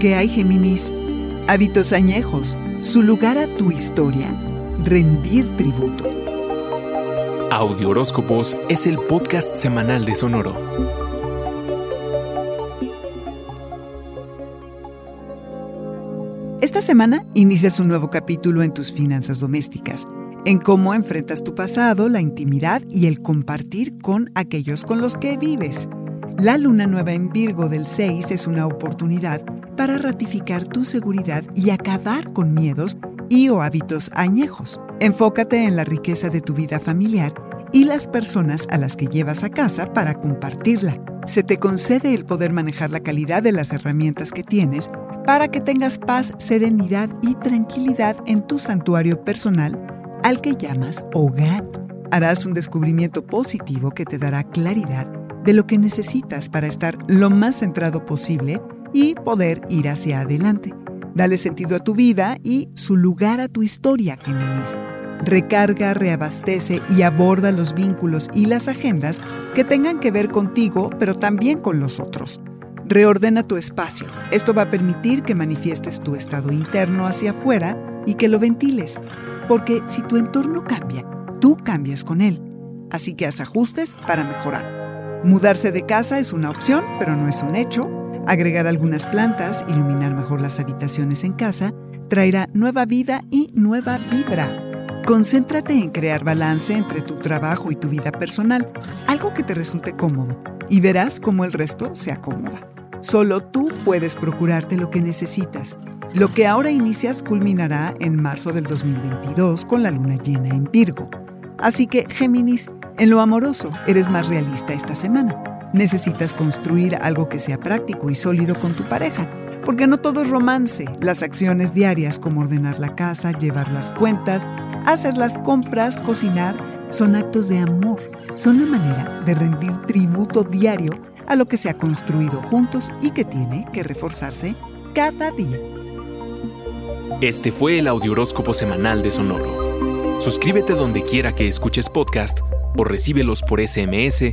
¿Qué hay, Géminis? Hábitos añejos, su lugar a tu historia, rendir tributo. Audio Horóscopos es el podcast semanal de Sonoro. Esta semana inicias un nuevo capítulo en tus finanzas domésticas, en cómo enfrentas tu pasado, la intimidad y el compartir con aquellos con los que vives. La luna nueva en Virgo del 6 es una oportunidad para ratificar tu seguridad y acabar con miedos y o hábitos añejos. Enfócate en la riqueza de tu vida familiar y las personas a las que llevas a casa para compartirla. Se te concede el poder manejar la calidad de las herramientas que tienes para que tengas paz, serenidad y tranquilidad en tu santuario personal al que llamas hogar. Harás un descubrimiento positivo que te dará claridad de lo que necesitas para estar lo más centrado posible y poder ir hacia adelante. Dale sentido a tu vida y su lugar a tu historia, Géminis. Recarga, reabastece y aborda los vínculos y las agendas que tengan que ver contigo, pero también con los otros. Reordena tu espacio. Esto va a permitir que manifiestes tu estado interno hacia afuera y que lo ventiles, porque si tu entorno cambia, tú cambias con él. Así que haz ajustes para mejorar. Mudarse de casa es una opción, pero no es un hecho. Agregar algunas plantas, iluminar mejor las habitaciones en casa, traerá nueva vida y nueva vibra. Concéntrate en crear balance entre tu trabajo y tu vida personal, algo que te resulte cómodo, y verás cómo el resto se acomoda. Solo tú puedes procurarte lo que necesitas. Lo que ahora inicias culminará en marzo del 2022 con la luna llena en Virgo. Así que, Géminis, en lo amoroso, eres más realista esta semana. Necesitas construir algo que sea práctico y sólido con tu pareja, porque no todo es romance. Las acciones diarias como ordenar la casa, llevar las cuentas, hacer las compras, cocinar, son actos de amor. Son la manera de rendir tributo diario a lo que se ha construido juntos y que tiene que reforzarse cada día. Este fue el Audioróscopo Semanal de Sonoro. Suscríbete donde quiera que escuches podcast o recíbelos por SMS